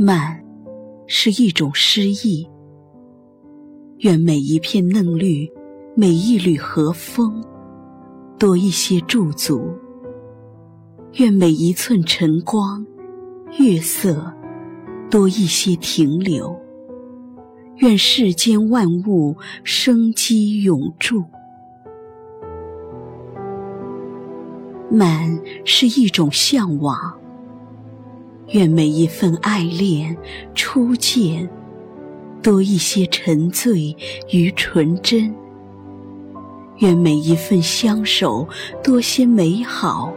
慢，是一种诗意。愿每一片嫩绿，每一缕和风，多一些驻足；愿每一寸晨光、月色，多一些停留；愿世间万物生机永驻。慢是一种向往。愿每一份爱恋初见，多一些沉醉与纯真；愿每一份相守多些美好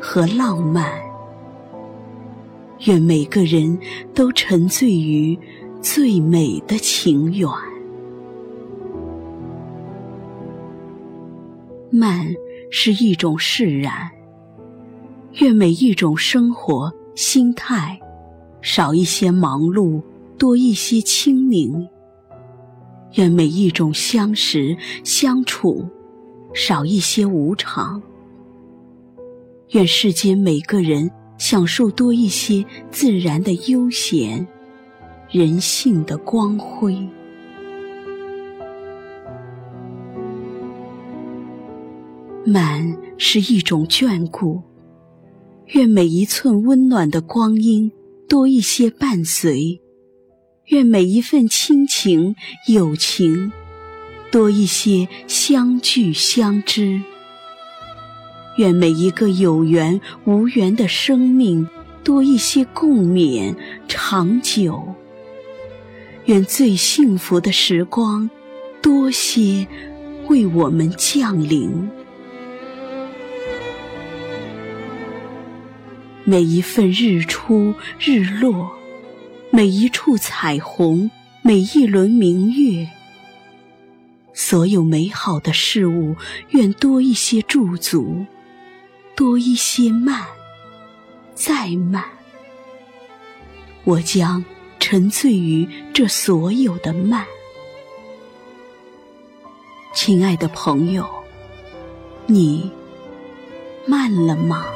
和浪漫；愿每个人都沉醉于最美的情缘。慢是一种释然。愿每一种生活。心态少一些忙碌，多一些清明。愿每一种相识相处少一些无常。愿世间每个人享受多一些自然的悠闲，人性的光辉。满是一种眷顾。愿每一寸温暖的光阴多一些伴随，愿每一份亲情友情多一些相聚相知，愿每一个有缘无缘的生命多一些共勉长久，愿最幸福的时光多些为我们降临。每一份日出日落，每一处彩虹，每一轮明月，所有美好的事物，愿多一些驻足，多一些慢，再慢。我将沉醉于这所有的慢。亲爱的朋友，你慢了吗？